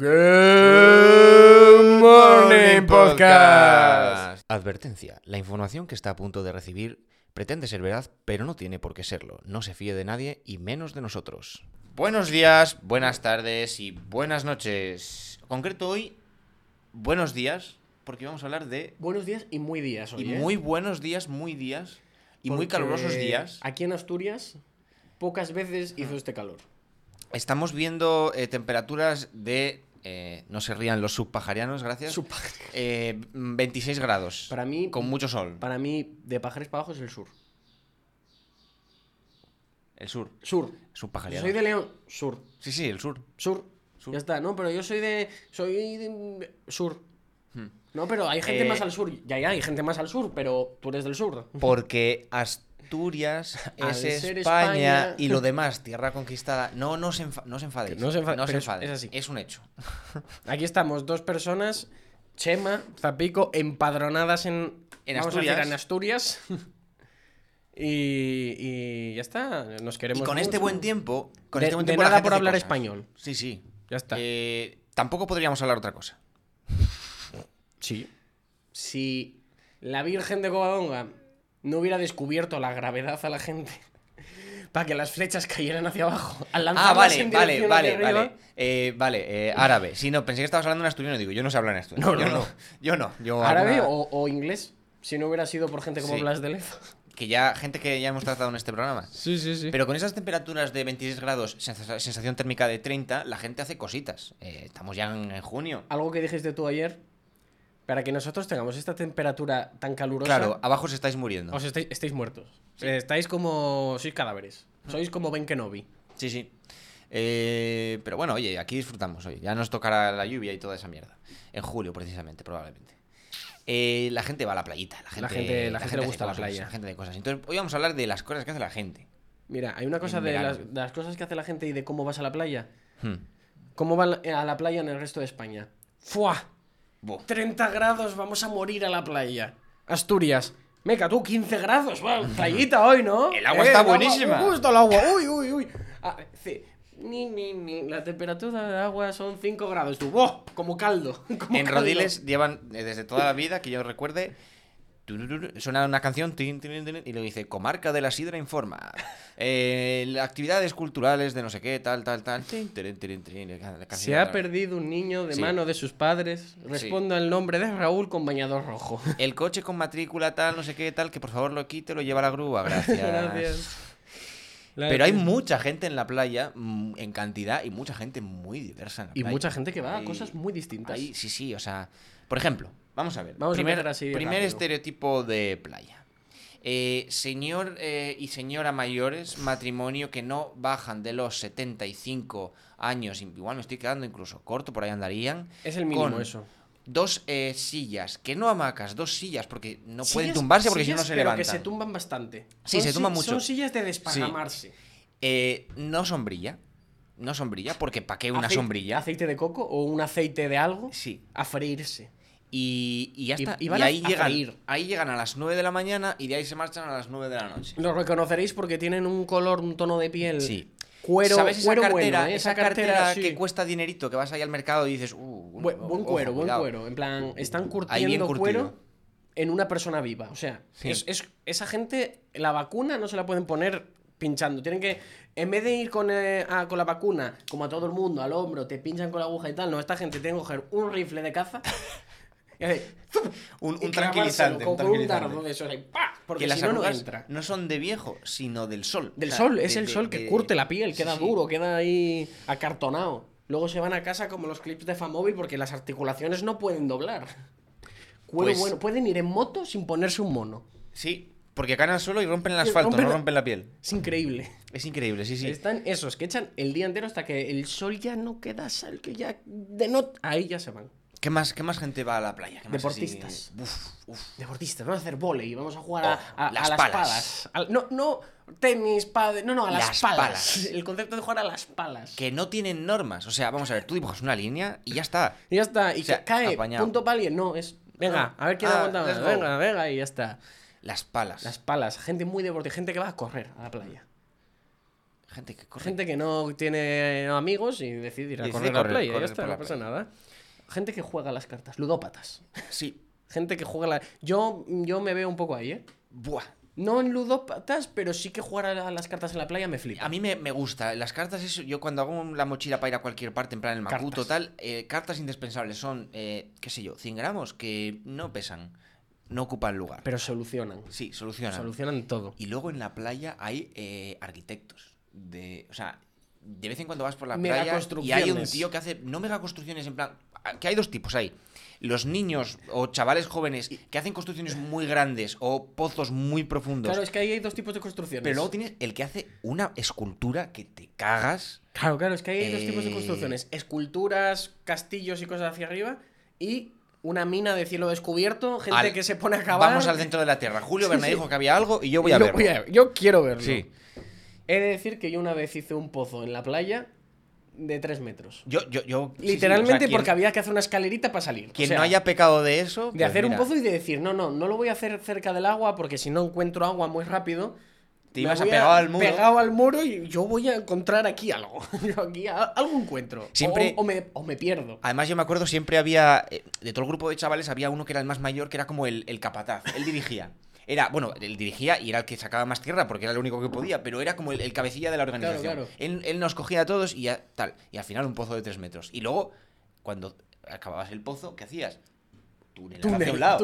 Good Morning Podcast. Advertencia. La información que está a punto de recibir pretende ser verdad, pero no tiene por qué serlo. No se fíe de nadie y menos de nosotros. Buenos días, buenas tardes y buenas noches. En concreto hoy, buenos días, porque vamos a hablar de... Buenos días y muy días hoy, Y ¿eh? muy buenos días, muy días y muy calurosos días. Aquí en Asturias, pocas veces hizo este calor. Estamos viendo eh, temperaturas de... eh, no se rían los subpajarianos, gracias. Su pa- Eh, 26 grados. Para mí- Con mucho sol. Para mí, de Pajares para abajo es el sur. El sur. Sur. Subpajariano. soy de León, sur. Sí, sí, el sur. Sur. Sur. Ya está, no, pero yo soy de. Soy de. Sur. Hmm. No, pero hay gente Eh, más al sur. Ya, ya, hay gente más al sur, pero tú eres del sur. Porque Asturias es España, España- y lo demás, tierra conquistada. No, no os, enfa- no os enfadéis. No se enfa- No os enfadéis. es así. Es un hecho. Aquí estamos, dos personas, Chema, Zapico, empadronadas en, En vamos a decir, Asturias. en Asturias. y, y ya está, nos Y queremos. con este buen tiempo. Con De- este buen tiempo nada por hablar cosas. español. Sí, sí. Ya está. Eh, tampoco podríamos hablar otra cosa. Sí. Si la Virgen de Covadonga no hubiera descubierto la gravedad a la gente para que las flechas cayeran hacia abajo, al Ah, lanzarlas vale, en vale, vale, arriba, vale. Eh, vale, eh, árabe. Sí, no, pensé que estabas hablando en asturiano. Digo, yo no sé hablar en asturiano. No, yo no, no. no. Yo no. Yo árabe alguna- o, o inglés, si no hubiera sido por gente como Sí. Blas de Lezo. Que ya, gente que ya hemos tratado en este programa. Sí, sí, sí. Pero con esas temperaturas de 26 grados, sensa- sensación térmica de 30, la gente hace cositas. Eh, estamos ya en, en junio. Algo que dijiste tú ayer, para que nosotros tengamos esta temperatura tan calurosa, Claro, abajo os estáis muriendo. os estáis, estáis muertos. Eh, Estáis como... sois cadáveres. Sois como Ben Kenobi. Sí, sí. Eh, pero bueno, oye, aquí disfrutamos hoy. Ya nos tocará la lluvia y toda esa mierda. En julio, precisamente, probablemente. Eh, la gente va a la playita. La gente, gente- la gente le gusta la playa. La gente de cosas. Entonces, hoy vamos a hablar de las cosas que hace la gente. Mira, hay una cosa las, de las cosas que hace la gente y de cómo vas a la playa. Hmm. ¿Cómo van a la playa en el resto de España? ¡Fua! Buh. 30 grados, vamos a morir a la playa. Asturias. Meca, tú 15 grados, va, playita hoy, ¿no? El agua está agua- buenísima. Me gusta el agua, uy, uy, uy. Ah, sí. Ni, ni, ni. La temperatura de agua son 5 grados. Tú, ¡oh! Como caldo. como En caldo. Rodiles llevan eh, desde toda la vida, que yo recuerde, suena una canción tin, tin, tin, y le dice Comarca de la Sidra informa. Eh, actividades culturales de no sé qué, tal, tal, tal. Se ha perdido un niño de Sí. mano de sus padres. Respondo al nombre de Raúl con bañador rojo. El coche con matrícula tal, no sé qué, tal, que por favor lo quite, lo lleva a la grúa, gracias. Gracias. Pero hay mucha gente en la playa, mm, en cantidad, y mucha gente muy diversa en la Y playa. mucha gente que va a cosas muy distintas. hay- sí, sí, o sea, por ejemplo, vamos a ver. Vamos a primer, empezar así primer estereotipo de playa. Eh, señor eh, y señora mayores, matrimonio que no bajan de los 75 años, igual me estoy quedando incluso corto, por ahí andarían. Es el mínimo con eso. Dos eh, sillas, que no hamacas, dos sillas, porque no pueden tumbarse porque si no se pero levantan. que se tumban bastante. Sí, Son se tumban mucho. Son sillas de desparramarse. Eh, no sombrilla, no sombrilla, porque ¿para qué una Aceite- sombrilla? ¿Aceite de coco o un aceite de algo? Sí. A freírse. Y, y ya Y- y ahí, a llegan, freír. ahí llegan a las 9 de la mañana y de ahí se marchan a las 9 de la noche. Lo reconoceréis porque tienen un color, un tono de piel. Sí. Cuero, ¿Sabes esa cuero cartera, bueno, ¿eh? esa cartera, sí. que cuesta dinerito, que vas ahí al mercado y dices, uh, un- Buen, ojo, cuero, buen cuidado"? cuero. En plan, están curtiendo cuero en una persona viva. O sea, Sí. es, es- esa gente, la vacuna no se la pueden poner pinchando. Tienen que, en vez de ir con, eh, a- con la vacuna, como a todo el mundo, al hombro, te pinchan con la aguja y tal, no, esta gente tiene que coger un rifle de caza Un, un tranquilizante. un un tranquilizante. dardo de esos ahí, ¡pa! Porque que las no, arrugas entra. no son de viejo, sino del sol. Del O sea, sol, es el de- sol que de- curte la piel, queda sí. duro, queda ahí acartonado. Luego se van a casa como los clips de Famóvil porque las articulaciones no pueden doblar. Cuero Pues- bueno, pueden ir en moto sin ponerse un mono. Sí, porque caen al suelo y rompen el asfalto, rompen no rompen la piel. Es increíble. Es increíble, sí, sí. Están esos que echan el día entero hasta que el sol ya no queda sal, que ya de no... Ahí ya se van. ¿Qué más, ¿Qué más gente va a la playa? ¿Qué más así? Deportistas. Uf, uf. Deportistas, vamos a hacer volei, vamos a jugar a, Oh, a- a las las, palas. palas. Al- no, no, tenis, padre, no, no, a las, Las palas. palas. El concepto de jugar a las palas. Que no tienen normas. O sea, vamos a ver, tú dibujas una línea y ya está. Y ya está, y O sea, cae, apañado. punto para alguien. No, es. Venga, a ver quién Ah, aguanta más. Venga, venga, y ya está. Las palas. Las palas, gente muy deportiva, gente que va a correr a la playa. Gente que corre. Gente que no tiene amigos y decide ir a Decide correr a la playa. y correr ya está, no pasa nada. Gente que juega las cartas, ludópatas. Sí. Gente que juega a la... Yo, yo me veo un poco ahí, ¿eh? Buah. No en ludópatas, pero sí que jugar a las cartas en la playa me flipa. A mí me, me gusta. Las cartas, eso, yo cuando hago la mochila para ir a cualquier parte, en plan el Macuto, Cartas. tal, eh, cartas indispensables son, eh, qué sé yo, 100 gramos que no pesan, no ocupan lugar. Pero solucionan. sí, solucionan. Solucionan todo. Y luego en la playa hay eh, arquitectos. De, o sea, de vez en cuando vas por la playa y hay un tío que hace, no mega construcciones, en plan, que hay dos tipos ahí. Los niños o chavales jóvenes que hacen construcciones muy grandes o pozos muy profundos. Claro, es que ahí hay dos tipos de construcciones. Pero luego tienes el que hace una escultura que te cagas. Claro, claro, es que ahí hay dos tipos de Eh, construcciones. Esculturas, castillos y cosas hacia arriba. Y una mina de cielo descubierto, gente Al- que se pone a cavar. Vamos al centro de la Tierra. Julio sí. dijo que había algo y yo voy a Yo verlo. yo quiero verlo. Sí. He de decir que yo una vez hice un pozo en la playa de 3 metros. Yo, yo, yo. sí, sí, Literalmente o sea, quien- porque había que hacer una escalerita para salir. Quien O sea, no haya pecado de eso. De pues hacer un pozo y de decir, no, no, no lo voy a hacer cerca del agua porque si no encuentro agua muy rápido. Te ibas a pegado al muro. Pegado al muro y yo voy a encontrar aquí algo. Yo aquí a- algo encuentro. Siempre- O, o me, o me pierdo. Además, yo me acuerdo, siempre había. eh, De todo el grupo de chavales, había uno que era el más mayor, que era como el, el capataz. Él dirigía. Era, bueno, él dirigía y era el que sacaba más tierra porque era el único que podía, pero era como el, el cabecilla de la organización. claro. Él, él nos cogía a todos y ya tal. Y al final un pozo de tres metros. Y luego, cuando acababas el pozo, ¿qué hacías? Túnel hacia un lado.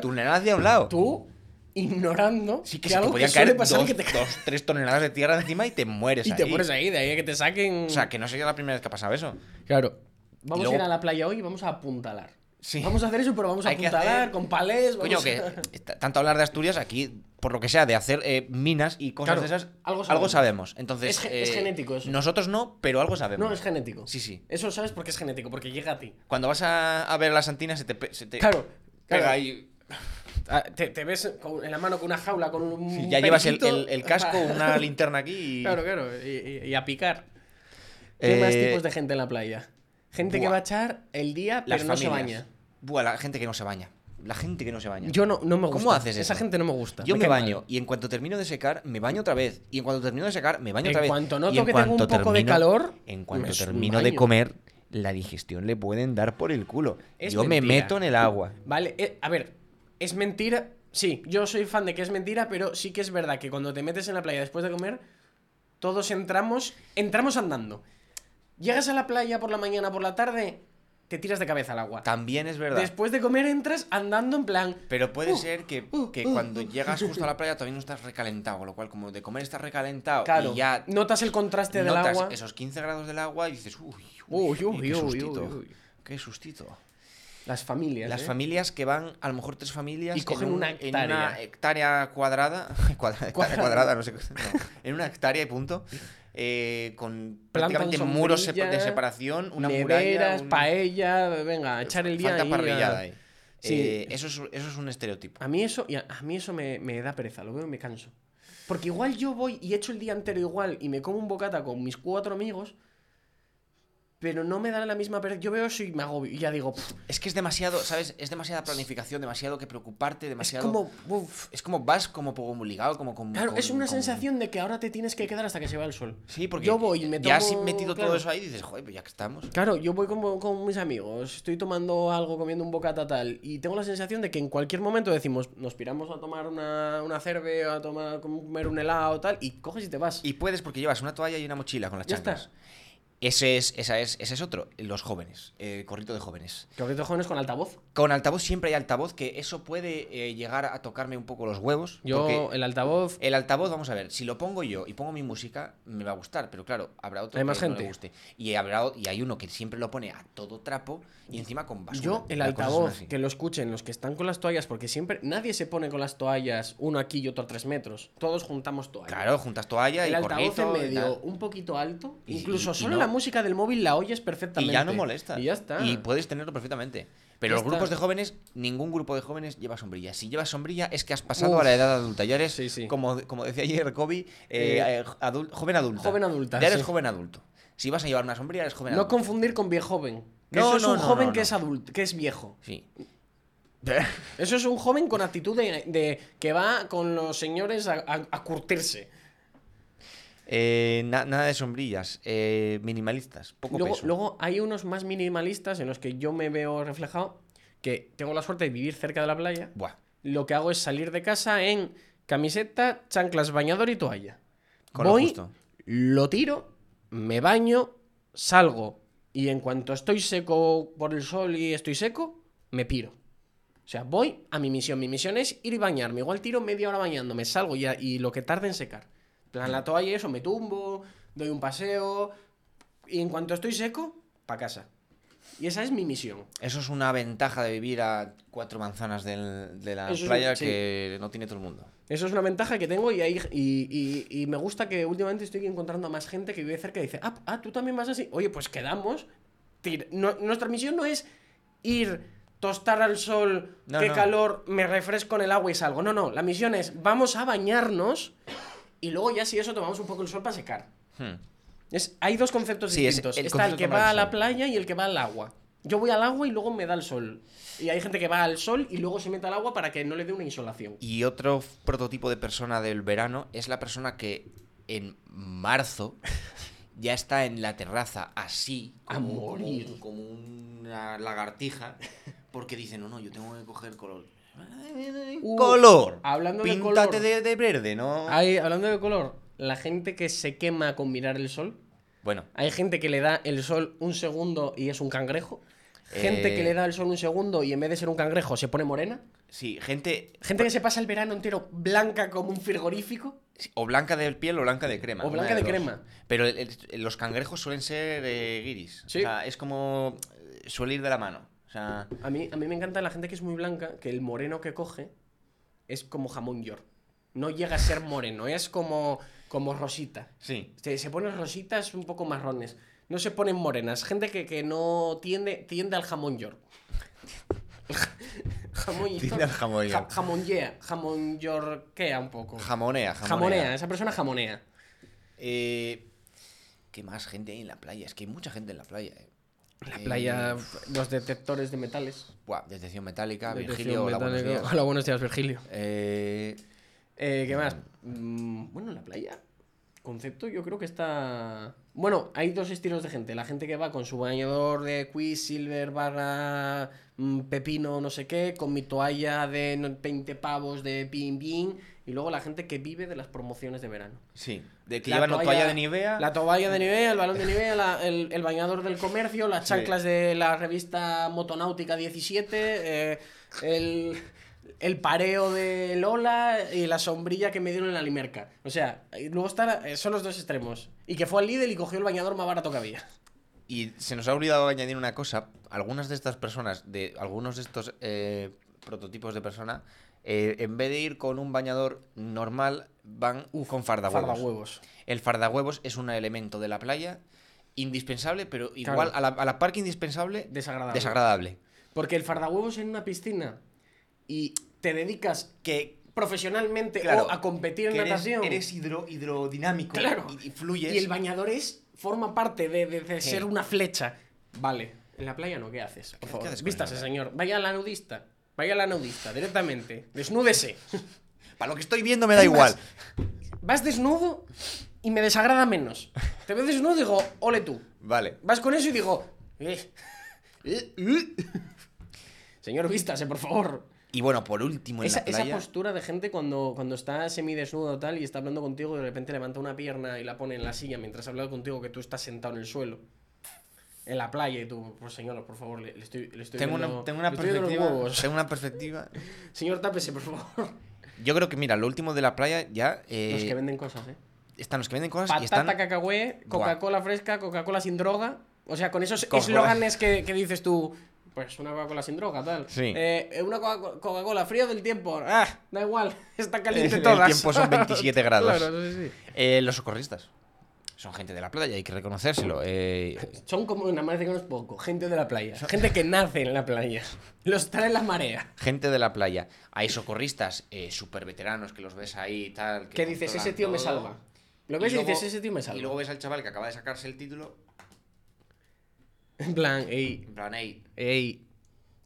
túnel hacia un lado. Tú ignorando Sí, que, que se te algo que podían caer pasar dos, que te dos, tres toneladas de tierra encima y te mueres y te ahí. pones ahí, de ahí a que te saquen. O sea, que no sería la primera vez que ha pasado eso. claro. Vamos luego- a ir a la playa hoy y vamos a apuntalar. Sí. Vamos a hacer eso, pero vamos a Hay que apuntalar hacer- con palés. Coño, que a- tanto hablar de Asturias aquí, por lo que sea, de hacer eh, minas y cosas Claro, de esas, algo algo sabemos. sabemos. Entonces, Es eh, genético eso. Nosotros no, pero algo sabemos. No, es genético. Sí, sí. Eso sabes porque es genético, porque llega a ti. Cuando vas a, a ver a las antinas, se te, se te Claro. pega claro. ahí. Ah, Te, te ves en la mano con una jaula, con un. Sí, ya llevas el, el- el casco, una linterna aquí y. Claro, claro. Y, y- y a picar. ¿Qué más Eh, tipos de gente en la playa? Gente que va a echar el día, Las pero no se baña. Buah, la gente que no se baña. La gente que no se baña. Yo no, no me gusta. ¿Cómo haces Esa eso? gente no me gusta. Yo me baño mal. y en cuanto termino de secar, me baño otra vez. Y en cuanto termino de secar, me baño En otra vez. cuanto Y noto en que tengo un poco de calor, En cuanto termino de comer, la digestión le pueden dar por el culo. Es Yo me meto en el agua. Vale, eh, a ver, es mentira. Sí, yo soy fan de que es mentira, pero sí que es verdad que cuando te metes en la playa después de comer, todos entramos, entramos andando. Llegas a la playa por la mañana, por la tarde, te tiras de cabeza al agua. También es verdad. Después de comer entras andando en plan. Pero puede Uh, ser que, uh, que uh. cuando llegas justo a la playa todavía no estás recalentado, con lo cual como de comer estás recalentado Claro, y ya notas el contraste del notas agua. esos 15 grados del agua y dices, uy, Uy, uy, qué uy, sustito, uy, uy. qué sustito. Las familias. Las ¿eh? familias que van, a lo mejor tres familias, Y cogen en un- una en hectárea. una hectárea cuadrada, cuadra- hectárea Cuadrada. cuadrada, no sé, qué- no, en una hectárea y punto, eh, con prácticamente muros de separación, una Neveras, muralla, un- paella, venga, echar el día falta ahí, parrillada a- ahí. Sí. Eh, eso, es, eso es un estereotipo. A mí eso, y a, a mí eso me, me da pereza, lo veo y me canso. Porque igual yo voy y echo el día entero igual y me como un bocata con mis cuatro amigos, pero no me da la misma. Yo veo eso y me agobio y ya digo, "Pff, Es que es demasiado, ¿sabes? Es demasiada planificación, demasiado que preocuparte, es demasiado... como, uf. Es como vas como poco ligado, como con... Claro, con- es una con- sensación de que ahora te tienes que quedar hasta que se va el sol. Sí, porque yo voy y me ya has tomo- metido claro. todo eso ahí y dices, joder, pues ya que estamos. Claro, yo voy con, con mis amigos, estoy tomando algo, comiendo un bocata tal, y tengo la sensación de que en cualquier momento decimos, nos piramos a tomar una, una cerve, a tomar, comer un helado tal, y coges y te vas. Y puedes porque llevas una toalla y una mochila con las Ya chanclas. está. Ese es, esa es, ese es otro, los jóvenes, el corrito de jóvenes. Que ahorita jóvenes con altavoz. Con altavoz siempre hay altavoz, que eso puede eh, llegar a tocarme un poco los huevos. Yo, el altavoz, el altavoz, vamos a ver, si lo pongo yo y pongo mi música, me va a gustar, pero claro, habrá otro Hay que más no gente. le guste. Y, habrá, y hay uno que siempre lo pone a todo trapo y encima con basura. yo, el altavoz, que lo escuchen los que están con las toallas, porque siempre, nadie se pone con las toallas, uno aquí y otro a tres metros. Todos juntamos toallas. Claro, juntas toalla el y altavoz en corrito medio, un poquito alto, Y- incluso y- y solo no- la música del móvil la oyes perfectamente. Y ya no molesta. Y ya está. Y puedes tenerlo perfectamente. Pero Ya los grupos de jóvenes, ningún grupo de jóvenes lleva sombrilla. Si llevas sombrilla es que has pasado Uf. a la edad adulta. Ya eres, Sí, sí. Como, como decía ayer Kobe, eh, Eh, eh, adul- joven adulta. joven adulta, Ya eres sí. joven adulto. Si vas a llevar una sombrilla, eres joven No adulto. confundir con viejo joven. No, eso es no, un no, joven no, que no. es adulto, que es viejo. Sí. Eso es un joven con actitud de, de- que va con los señores a, a- a curtirse. Eh, na- nada de sombrillas. eh, minimalistas. Poco Luego, peso. luego hay unos más minimalistas en los que yo me veo reflejado, que tengo la suerte de vivir cerca de la playa. Buah. Lo que hago es salir de casa en camiseta, chanclas, bañador y toalla. Con lo Voy, justo. lo tiro, me baño, salgo y en cuanto estoy seco por el sol y estoy seco, me piro. O sea, voy a mi misión. Mi misión es ir y bañarme. Igual tiro media hora bañándome, salgo ya y lo que tarde en secar. Plan, la toalla y eso, me tumbo, doy un paseo y en cuanto estoy seco, pa' casa. Y esa es mi misión. Eso es una ventaja de vivir a cuatro manzanas del- de la Eso es- playa sí. que no tiene todo el mundo. Eso es una ventaja que tengo y, ahí, y, y- y me gusta que últimamente estoy encontrando a más gente que vive cerca y dice, ah, ah, tú también vas así. Oye, pues quedamos. no- nuestra misión no es ir, tostar al sol, No, qué no. calor, me refresco en el agua y salgo. No, no, la misión es vamos a bañarnos y luego ya si eso tomamos un poco el sol para secar. Hmm. Es, hay dos conceptos Sí, es distintos. el Está el que va a la playa y el que va al agua. Yo voy al agua y luego me da el sol. Y hay gente que va al sol y luego se mete al agua para que no le dé una insolación. Y otro prototipo de persona del verano es la persona que en marzo ya está en la terraza así, A como, morir. como- como una lagartija, porque dice, no, no, yo tengo que coger color. Uh, color. hablando de Píntate color. de, de verde, ¿no? Hay, hablando de color, la gente que se quema con mirar el sol. Bueno, Hay gente que le da el sol un segundo y es un cangrejo. Gente Eh. que le da el sol un segundo y en vez de ser un cangrejo se pone morena. sí, gente Gente que se pasa el verano entero blanca como un frigorífico. o blanca de piel o blanca de crema. O blanca de crema. Pero el- el- los cangrejos suelen ser eh, guiris. Sí. O sea, es como... eh, suele ir de la mano. Sea... A mí, a mí me encanta la gente que es muy blanca, que el moreno que coge es como jamón york. No llega a ser moreno, es como, como rosita. Sí. Se, se ponen rositas un poco marrones. No se ponen morenas. Gente que, que no tiende, tiende al jamón york. jamón. Tiende al jamón york. Ja- jamonllea, jamón yorkea un poco. Jamonea, jamonea. jamonea, esa persona jamonea. Eh, ¿Qué más gente hay en la playa? Es que hay mucha gente en la playa. eh. La Eh, playa, los detectores de metales. Buah, detección metálica, Detección Virgilio, hola, buenos metálica. días. Hola, buenos días, Virgilio. Eh, Eh, ¿Qué más? Mm, bueno, la playa. Concepto, yo creo que está. Bueno, hay dos estilos de gente. La gente que va con su bañador de Quicksilver barra mm, pepino, no sé qué, con mi toalla de no- 20 pavos de pin pin. Y luego la gente que vive de las promociones de verano. sí, de que La llevan toalla, toalla de Nivea. La toalla de Nivea, el balón de Nivea, la- el, el bañador del comercio, las Sí. chanclas de la revista Motonáutica 17, eh, el, el pareo de Lola y la sombrilla que me dieron en la limerca. O sea, luego están, eh, son los dos extremos. Y que fue al Lidl y cogió el bañador más barato que había. Y se nos ha olvidado añadir una cosa. Algunas de estas personas, de algunos de estos eh, prototipos de persona, eh, en vez de ir con un bañador normal, van con fardahuevos. Fardahuevos. El fardahuevos es un elemento de la playa indispensable, pero igual Claro. a, la, a la par que indispensable, Desagradable. desagradable. Porque el fardahuevos en una piscina y te dedicas Que, profesionalmente claro, o a competir en eres, natación. eres hidro- hidrodinámico Claro. y, y fluyes. Y el bañador es, forma parte de, de- de Sí. ser una flecha. Vale. En la playa no, ¿qué haces? Por ¿Qué favor. haces Vístase, señor. Vaya a la nudista. Vaya a la nudista, directamente. Desnúdese. Para lo que estoy viendo me da igual. Vas desnudo y me desagrada menos. Te veo desnudo y digo, ole tú. Vale. Vas con eso y digo, eh, eh, eh. Señor, vístase, por favor. Y bueno, por último, en Esa, la esa playa. postura de gente cuando, cuando está semidesnudo tal y está hablando contigo y de repente levanta una pierna y la pone en la silla mientras habla contigo que tú estás sentado en el suelo. En la playa y tú, pues señor, por favor, le, le estoy, le estoy tengo, viendo- una, tengo una le perspectiva. Tengo una perspectiva. Señor, tápese, por favor. Yo creo que, mira, lo último de la playa ya. eh, Los que venden cosas, ¿eh? Están los que venden cosas y Patata, están. cacahué, Coca-Cola fresca, Coca-Cola sin droga. O sea, con esos eslóganes que, que dices tú, pues una Coca-Cola sin droga, tal. Sí. Eh, una Coca- Coca-Cola frío del tiempo. Ah, da igual, está caliente El todas. tiempo son 27 grados. Claro, sí, sí. Eh, los socorristas. Son gente de la playa, hay que reconocérselo. eh, Son como, nada más de que no es poco, gente de la playa. Gente que nace en la playa. Los trae la marea. gente de la playa. Hay socorristas eh, súper veteranos que los ves ahí y tal. Que dices, ese tío me salva. Lo ves y, luego- dices, ese tío me salva. Y luego ves al chaval que acaba de sacarse el título. En plan, ey, En plan, hey, ey.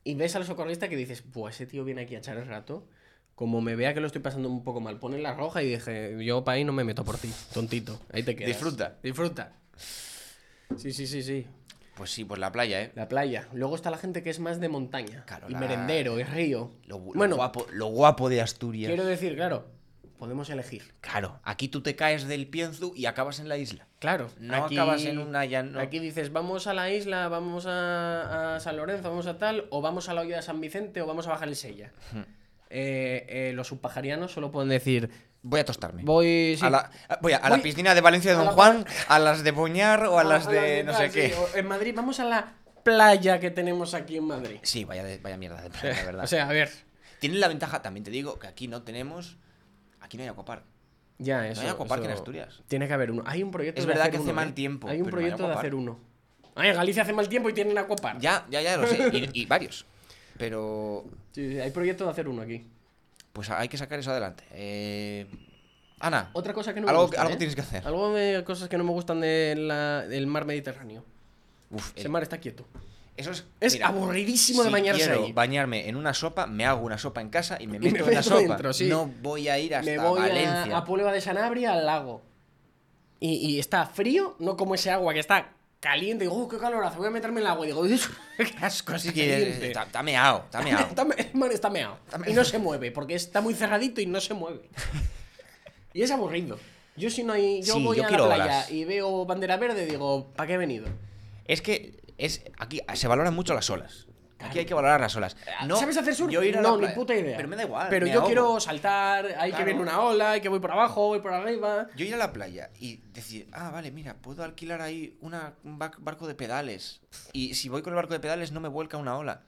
Y ves al socorrista que dices, pues ese tío viene aquí a echar el rato. Como me vea que lo estoy pasando un poco mal, pone la roja y dije, yo para ahí no me meto por ti, tontito. Ahí te quedas. Disfruta. Disfruta. Sí, sí, sí, sí. Pues sí, pues la playa, ¿eh? La playa. Luego está la gente que es más de montaña. Claro, y la- merendero, y río. Lo, lo bueno, guapo, lo guapo de Asturias. quiero decir, claro, podemos elegir. Claro, aquí tú te caes del Pienzu y acabas en la isla. Claro. No acabas en una llano- Aquí dices, vamos a la isla, vamos a, a San Lorenzo, vamos a tal, o vamos a la olla de San Vicente, o vamos a bajar el Sella. Eh, eh, los subpajarianos solo pueden decir, Voy a tostarme. voy... sí, A la, a- voy a, a la Voy piscina de Valencia de a Don la Juan, a las de Boñar o a las de no sé qué. sí, en Madrid, vamos a la playa que tenemos aquí en Madrid. Sí, vaya, de- vaya mierda de playa, la verdad. O sea, a ver, Tienen la ventaja, también te digo, que aquí no tenemos. Aquí no hay aquapark. ya eso. hay aquapark en Asturias. Tiene que haber uno. Hay un proyecto Es de verdad hacer que hace uno, mal ¿eh? tiempo, Hay un pero no hay proyecto de hacer uno. Ay, en Galicia hace mal tiempo y tienen aquapark. Ya, ya, ya lo sé. Y, y varios. Pero. Sí, hay proyecto de hacer uno aquí. Pues hay que sacar eso adelante. Eh, Ana, Otra cosa que no Algo- me gusta. algo ¿eh? tienes que hacer. Algo de cosas que no me gustan de la- del mar Mediterráneo. uf, Ese el- mar está quieto. eso es. Es aburridísimo de si bañarse quiero ahí. bañarme en una sopa, me hago una sopa en casa y me me meto en la sopa. dentro, sí. No voy a ir hasta Me voy Valencia. a, a Puebla de Sanabria al lago. Y, y está frío, no como ese agua que está caliente. Digo, "Uh, qué calor hace, voy a meterme en el agua. Digo, qué asco, Así que caliente. está, está meao, está meao. Está está meado. Y no se mueve, porque está muy cerradito y no se mueve. y es aburrido. Yo si no hay, yo Sí, voy yo a la playa y veo bandera verde, digo, ¿para qué he venido? Es que es aquí se valoran mucho las olas. Aquí hay que valorar las olas. No, ¿Sabes hacer surf? Yo ir a no, la ni puta idea. Pero me da igual. Pero yo ahogo. quiero saltar, hay que Claro. viene una ola, hay que voy por abajo, voy por arriba. Yo ir a la playa y decir, ah, vale, mira, puedo alquilar ahí una, un bar- barco de pedales. Y si voy con el barco de pedales no me vuelca una ola.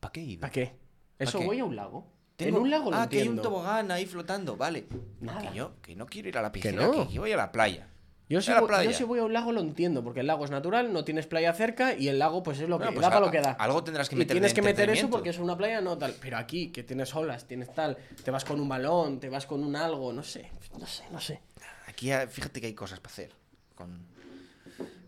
¿Para qué ido? ¿Para qué? Eso qué? voy a un lago. Tengo- En un lago lo ah, que hay un tobogán ahí flotando, vale. Nada. Que yo, que no quiero ir a la piscina, no. que, que voy a la playa. Yo si, voy, yo playa. si voy a un lago lo entiendo, porque el lago es natural, no tienes playa cerca y el lago pues es lo que pues da para lo que da. algo tendrás que y meter de tienes que meter eso porque es una playa, no tal. Pero aquí, que tienes olas, tienes tal, te vas con un balón, te vas con un algo, no sé, no sé, no sé. Aquí, fíjate que hay cosas para hacer con,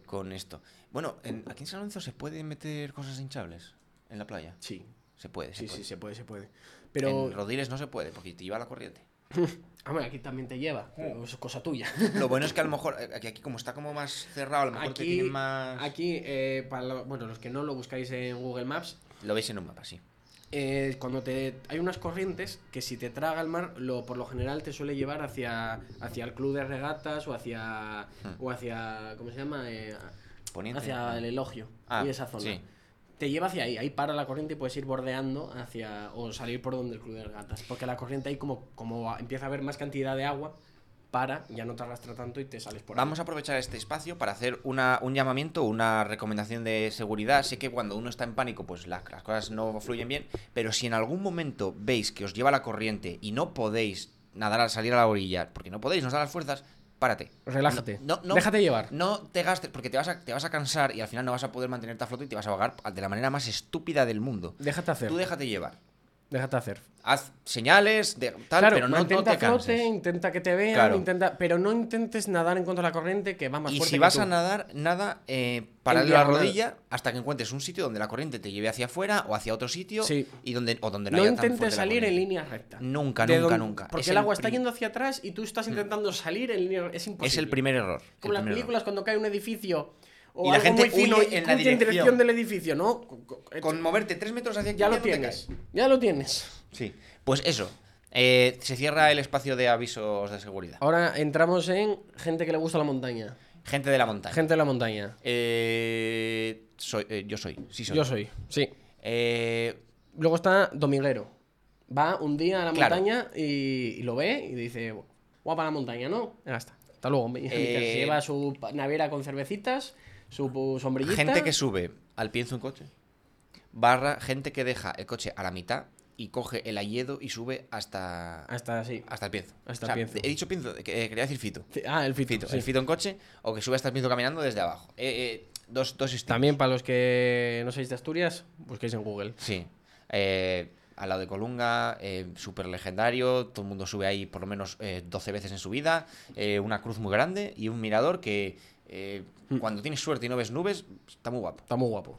con esto. Bueno, en- aquí en San Lorenzo se pueden meter cosas hinchables en la playa. Sí, Se puede, se sí, puede. sí, se puede, se puede. Pero, En Rodiles no se puede porque te lleva la corriente. hombre, aquí también te lleva, pero es cosa tuya. Lo bueno es que a lo mejor, eh, aquí, aquí como está como más cerrado, a lo mejor te Aquí, tienen más... aquí eh, para lo- bueno, los que no lo buscáis en Google Maps, Lo veis en un mapa, sí. eh, cuando te hay unas corrientes que si te traga el mar, lo, por lo general te suele llevar hacia, hacia el club de regatas o hacia, Hmm. o hacia, ¿cómo se llama? Eh, Poniente. hacia el elogio Ah, y esa zona. sí. Te lleva hacia ahí, ahí para la corriente y puedes ir bordeando hacia o salir por donde el club de regatas, porque la corriente ahí como, como empieza a haber más cantidad de agua, para, ya no te arrastra tanto y te sales por ahí. Vamos a aprovechar este espacio para hacer una, un llamamiento, una recomendación de seguridad. Sé que cuando uno está en pánico, pues la- las cosas no fluyen bien, pero si en algún momento veis que os lleva la corriente y no podéis nadar al salir a la orilla, porque no podéis, no os las fuerzas, párate. Relájate. No, no- Déjate llevar. No te gastes, porque te vas, a, te vas a cansar y al final no vas a poder mantenerte a flote y te vas a ahogar de la manera más estúpida del mundo. Déjate hacer. Tú déjate llevar. Déjate hacer. Haz señales, de, tal, claro, pero no, no intenta te flote, canses. intenta que te vean, Claro. intenta, pero no intentes nadar en contra de la corriente que va más Y fuerte si que vas tú. a nadar, nada, eh, para la rodilla hasta que encuentres un sitio donde la corriente te lleve hacia afuera o hacia otro sitio Sí. y donde, o donde no, No haya intentes salir en línea recta. Nunca, De nunca, donde- nunca. Porque Es el agua está yendo hacia atrás y tú estás intentando salir en línea Es imposible. Es el primer error. Como las primer error. películas cuando cae un edificio o Y la gente muy fino huye en la dirección dirección. del edificio, ¿no? Co- co- Con moverte tres metros hacia aquí ya lo no te tienes. caes. Ya lo tienes. Sí. Pues eso. eh, se cierra el espacio de avisos de seguridad. Ahora entramos en gente que le gusta la montaña. Gente de la montaña. Gente de la montaña. Eh, soy, eh, yo soy, sí soy. Yo soy, sí. Luego está Dominguero. Va un día a la Claro. montaña y, y lo ve y dice, guapa la montaña, ¿no? Ya está. Hasta luego. Se lleva su nevera con cervecitas, su sombrillita. gente que sube al pienso un coche. Barra gente que deja el coche a la mitad y coge el ayedo y sube hasta, Hasta así. hasta el pienzo. Hasta O sea, el pienzo. He dicho pienzo, eh, quería decir fito. Ah, el fito. Fito, sí. El fito en coche o que sube hasta el pienzo caminando desde abajo. Eh, eh, dos, dos estilos. También para los que no sois de Asturias, busquéis en Google. Sí. Eh, al lado de Colunga, súper legendario. Todo el mundo sube ahí por lo menos eh, 12 veces en su vida. una cruz muy grande y un mirador que eh, Mm. cuando tienes suerte y no ves nubes, está muy guapo. Está muy guapo.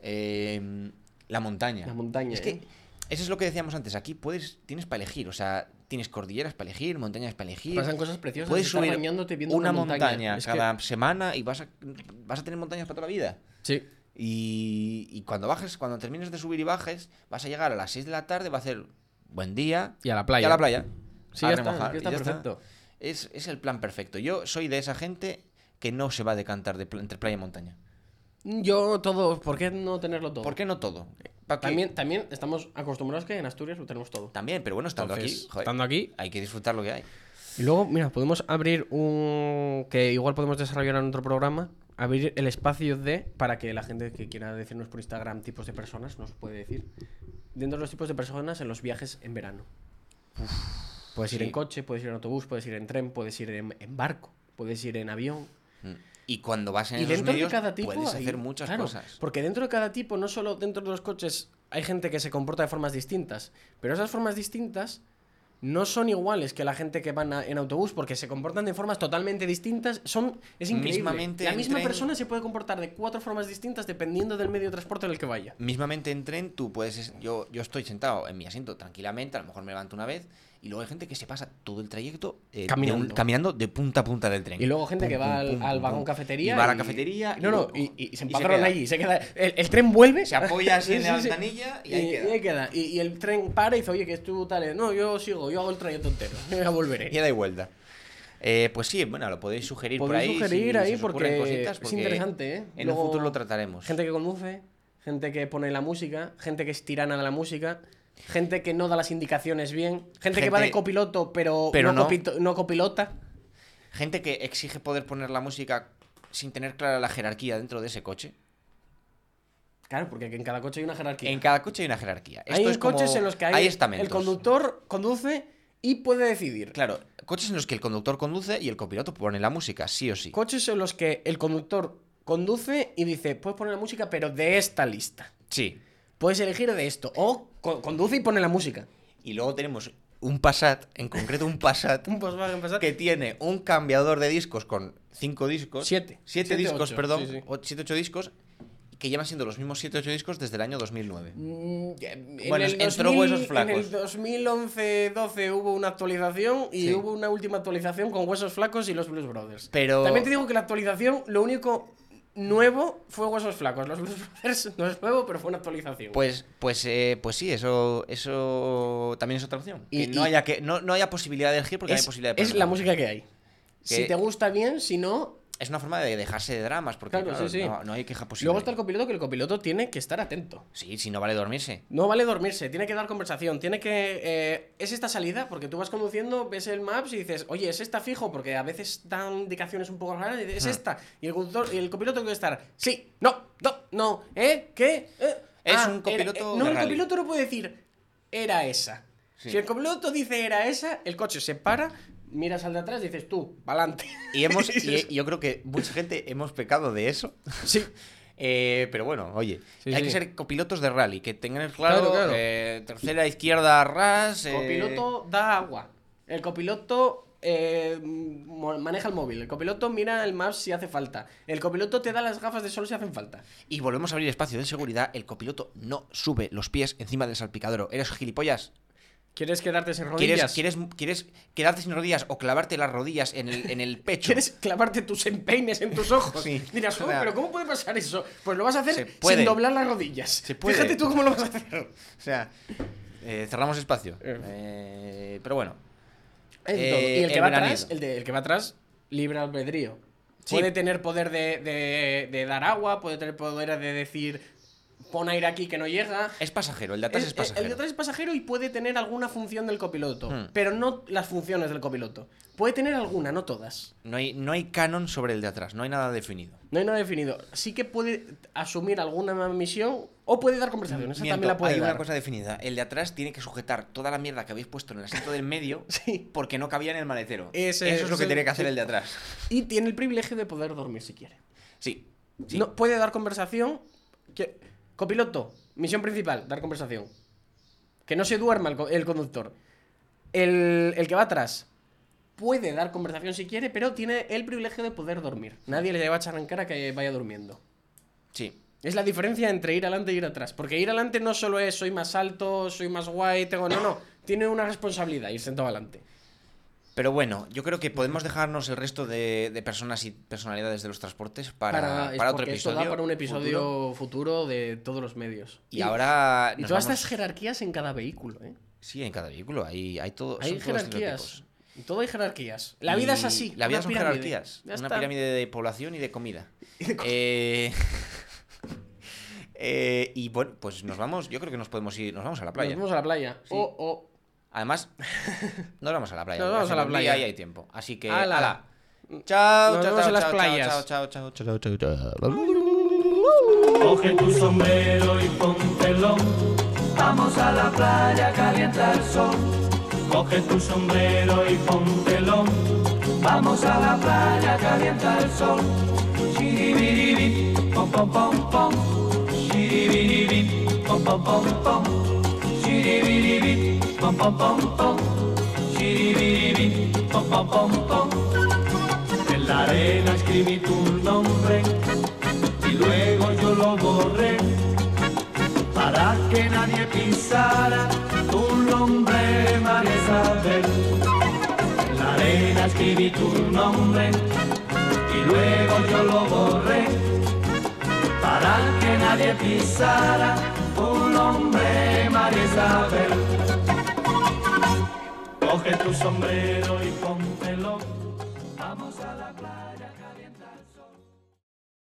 Eh, la montaña. La montaña, Es que ¿eh? Eso es lo que decíamos antes. Aquí puedes, tienes para elegir. O sea, tienes cordilleras para elegir, montañas para elegir. Pasan cosas preciosas. Puedes subir viendo una montaña, que- cada semana y vas a, vas a tener montañas para toda la vida. Sí. Y, y cuando bajes, cuando termines de subir y bajes, vas a llegar a las 6 de la tarde, va a hacer buen día. Y a la playa. Y a la playa. Sí, a ya está, remojar, ya perfecto. Es, es el plan perfecto. Yo soy de esa gente que no se va a decantar de entre playa y montaña. Yo todo, ¿por qué no tenerlo todo? ¿Por qué no todo? También, también estamos acostumbrados que en Asturias lo tenemos todo. También, pero bueno, estando Entonces, aquí, joder, estando aquí. hay que disfrutar lo que hay. Y luego, mira, podemos abrir un. que igual podemos desarrollar en otro programa. Abrir el espacio de. para que la gente que quiera decirnos por Instagram tipos de personas nos puede decir. Dentro de los tipos de personas en los viajes en verano. puedes ir en coche, puedes ir en autobús, puedes ir en tren, puedes ir en, en barco, puedes ir en avión. Mm. Y cuando vas en Y esos dentro medios, de cada tipo puedes hay- hacer muchas claro, cosas. Porque dentro de cada tipo, no solo dentro de los coches, hay gente que se comporta de formas distintas. Pero esas formas distintas no son iguales que la gente que van a- en autobús, porque se comportan de formas totalmente distintas. Son, es increíble. Mismamente la misma tren- persona se puede comportar de cuatro formas distintas dependiendo del medio de transporte en el que vaya. Mismamente en tren, tú puedes. Yo, yo estoy sentado en mi asiento tranquilamente, a lo mejor me levanto una vez, y luego hay gente que se pasa todo el trayecto eh, de Caminando. un- caminando de punta a punta del tren. Y luego gente Pum, que va pum, al, pum, al vagón cafetería. Y va a la cafetería. No, no, luego- y, y se empadrona queda. allí. Se queda, el, el tren vuelve. Se apoya así Sí, en la sí. ventanilla y ahí queda. Y, y el tren para y dice, oye, que tú tal. No, yo sigo, yo hago el trayecto entero. Ya volveré. Y da y vuelta. Eh, pues sí, bueno, lo podéis sugerir por ahí. sugerir si ahí os porque cositas, es interesante, ¿eh? En Luego, un futuro lo trataremos. Gente que conduce, gente que pone la música, gente que es tirana de la música, gente que no da las indicaciones bien, gente, que va de copiloto pero, pero no, no. copito- no copilota. Gente que exige poder poner la música sin tener clara la jerarquía dentro de ese coche. Claro, porque en cada coche hay una jerarquía. En cada coche hay una jerarquía. hay como- coches en los que hay, estamentos. el conductor conduce y puede decidir. Claro, coches en los que el conductor conduce y el copiloto pone la música, sí o sí. Coches en los que el conductor conduce y dice, puedes poner la música, pero de esta lista. Sí. Puedes elegir de esto. O co- conduce y pone la música. Y luego tenemos un Passat, en concreto un Passat, Un Volkswagen Passat. que tiene un cambiador de discos con cinco discos. Siete. Siete, Siete, discos, ocho, perdón. sí, sí. o- Siete, ocho discos. Que llevan siendo los mismos 7-8 discos desde el año 2009. Mm, en Bueno, entró huesos flacos. En el 2011-12 hubo una actualización y Sí. hubo una última actualización con Huesos Flacos y los Blues Brothers. Pero- También te digo que la actualización, lo único nuevo fue Huesos Flacos. Los Blues Brothers no es nuevo, pero fue una actualización. Pues, pues, eh, pues sí, eso, eso también es otra opción. Y- que no y- haya que no, no haya posibilidad de elegir porque no es, hay posibilidad de es la música que hay. Si te gusta bien, si no... Es una forma de dejarse de dramas porque Claro, claro, sí, sí. No, no hay queja posible. Luego está el copiloto, que el copiloto tiene que estar atento. Sí, si no vale dormirse. No vale dormirse, tiene que dar conversación, tiene que... eh, ¿Es esta salida? Porque tú vas conduciendo, ves el maps y dices, oye, ¿es esta fijo? Porque a veces dan indicaciones un poco raras y dices, es esta. Y el, conductor, y el copiloto tiene que estar, sí, no, no, no, ¿eh? ¿Qué? ¿Eh? Es Ah, un copiloto era- eh, No, de el rally. copiloto no puede decir, era esa. Sí. Si el copiloto dice era esa, el coche se para, miras al de atrás y dices, tú, pa'lante. Y, hemos, Y yo creo que mucha gente hemos pecado de eso. sí. Eh, pero bueno, oye, Sí, hay sí. que ser copilotos de rally, que tengan claro, Claro, claro. eh, tercera izquierda ras. eh, copiloto da agua. El copiloto eh, maneja el móvil. El copiloto mira el maps si hace falta. El copiloto te da las gafas de sol si hacen falta. Y volvemos a abrir espacio de seguridad. El copiloto no sube los pies encima del salpicadero. ¿Eres gilipollas? ¿Quieres quedarte sin ¿Quieres, rodillas? ¿quieres, ¿Quieres quedarte sin rodillas o clavarte las rodillas en el, en el pecho? ¿Quieres clavarte tus empeines en tus ojos? Sí. Dirás, "Oh, pero ¿cómo puede pasar eso? Pues lo vas a hacer sin doblar las rodillas. Se puede. Fíjate tú cómo lo vas a hacer. O sea, eh, cerramos espacio. Eh. Eh, pero bueno. Eh. Y el que el va atrás, el, de- el que va atrás, libre albedrío. Sí. Puede tener poder de, de- de dar agua, puede tener poder de decir pon aire aquí que no llega. Es pasajero, el de atrás es, Es- pasajero. El de atrás es pasajero y puede tener alguna función del copiloto, Hmm. pero no las funciones del copiloto. Puede tener alguna, no todas. No hay, no hay canon sobre el de atrás, no hay nada definido. No hay nada definido. Sí que puede asumir alguna misión o puede dar conversación. Esa Miento, también la puede hay dar. una cosa definida. El de atrás tiene que sujetar toda la mierda que habéis puesto en el asiento del medio Sí. porque no cabía en el maletero. Ese- Eso es lo que tiene que hacer el de atrás. Y tiene el privilegio de poder dormir si quiere. Sí. sí. No, puede dar conversación. Que, copiloto, misión principal, dar conversación. Que no se duerma el, co- el conductor. El, el que va atrás puede dar conversación si quiere, pero tiene el privilegio de poder dormir. Nadie le va a echar en cara que vaya durmiendo. Sí. Es la diferencia entre ir adelante y ir atrás. Porque ir adelante no solo es soy más alto, soy más guay, tengo. No, no. Tiene una responsabilidad ir sentado adelante. Pero bueno, yo creo que podemos dejarnos el resto de, de personas y personalidades de los transportes para, para otro porque esto episodio. da para un episodio futuro. futuro, de todos los medios. Y, ahora. Y todas vamos- estas jerarquías en cada vehículo, ¿eh? Sí, en cada vehículo hay, hay todo. Hay jerarquías. En todo hay jerarquías. La vida es Y así. La vida son pirámide. jerarquías. Ya Una está. pirámide de población y de comida. Eh, eh, y bueno, pues nos vamos. Yo creo que nos podemos ir. Nos vamos a la playa. Nos vamos a la playa. Sí. O, o. Además, nos vamos a la playa. Nos vamos a la playa. Y hay tiempo. Así que. Ala. ala. Chao, Nos chao, chao, las chao, playas. Chao, chao, chao, chao, chao, chao, chao. Coge tu sombrero y póntelo. Vamos a la playa, calienta el sol. Coge tu sombrero y póntelo. Vamos a la playa, calienta el sol. Pom pom pom pom. Pom pom pom pom. En la arena escribí tu nombre y luego yo lo borré para que nadie pisara tu nombre, María Isabel. En la arena escribí tu nombre y luego yo lo borré para que nadie pisara tu nombre, María Isabel. Coge tu sombrero y póntelo,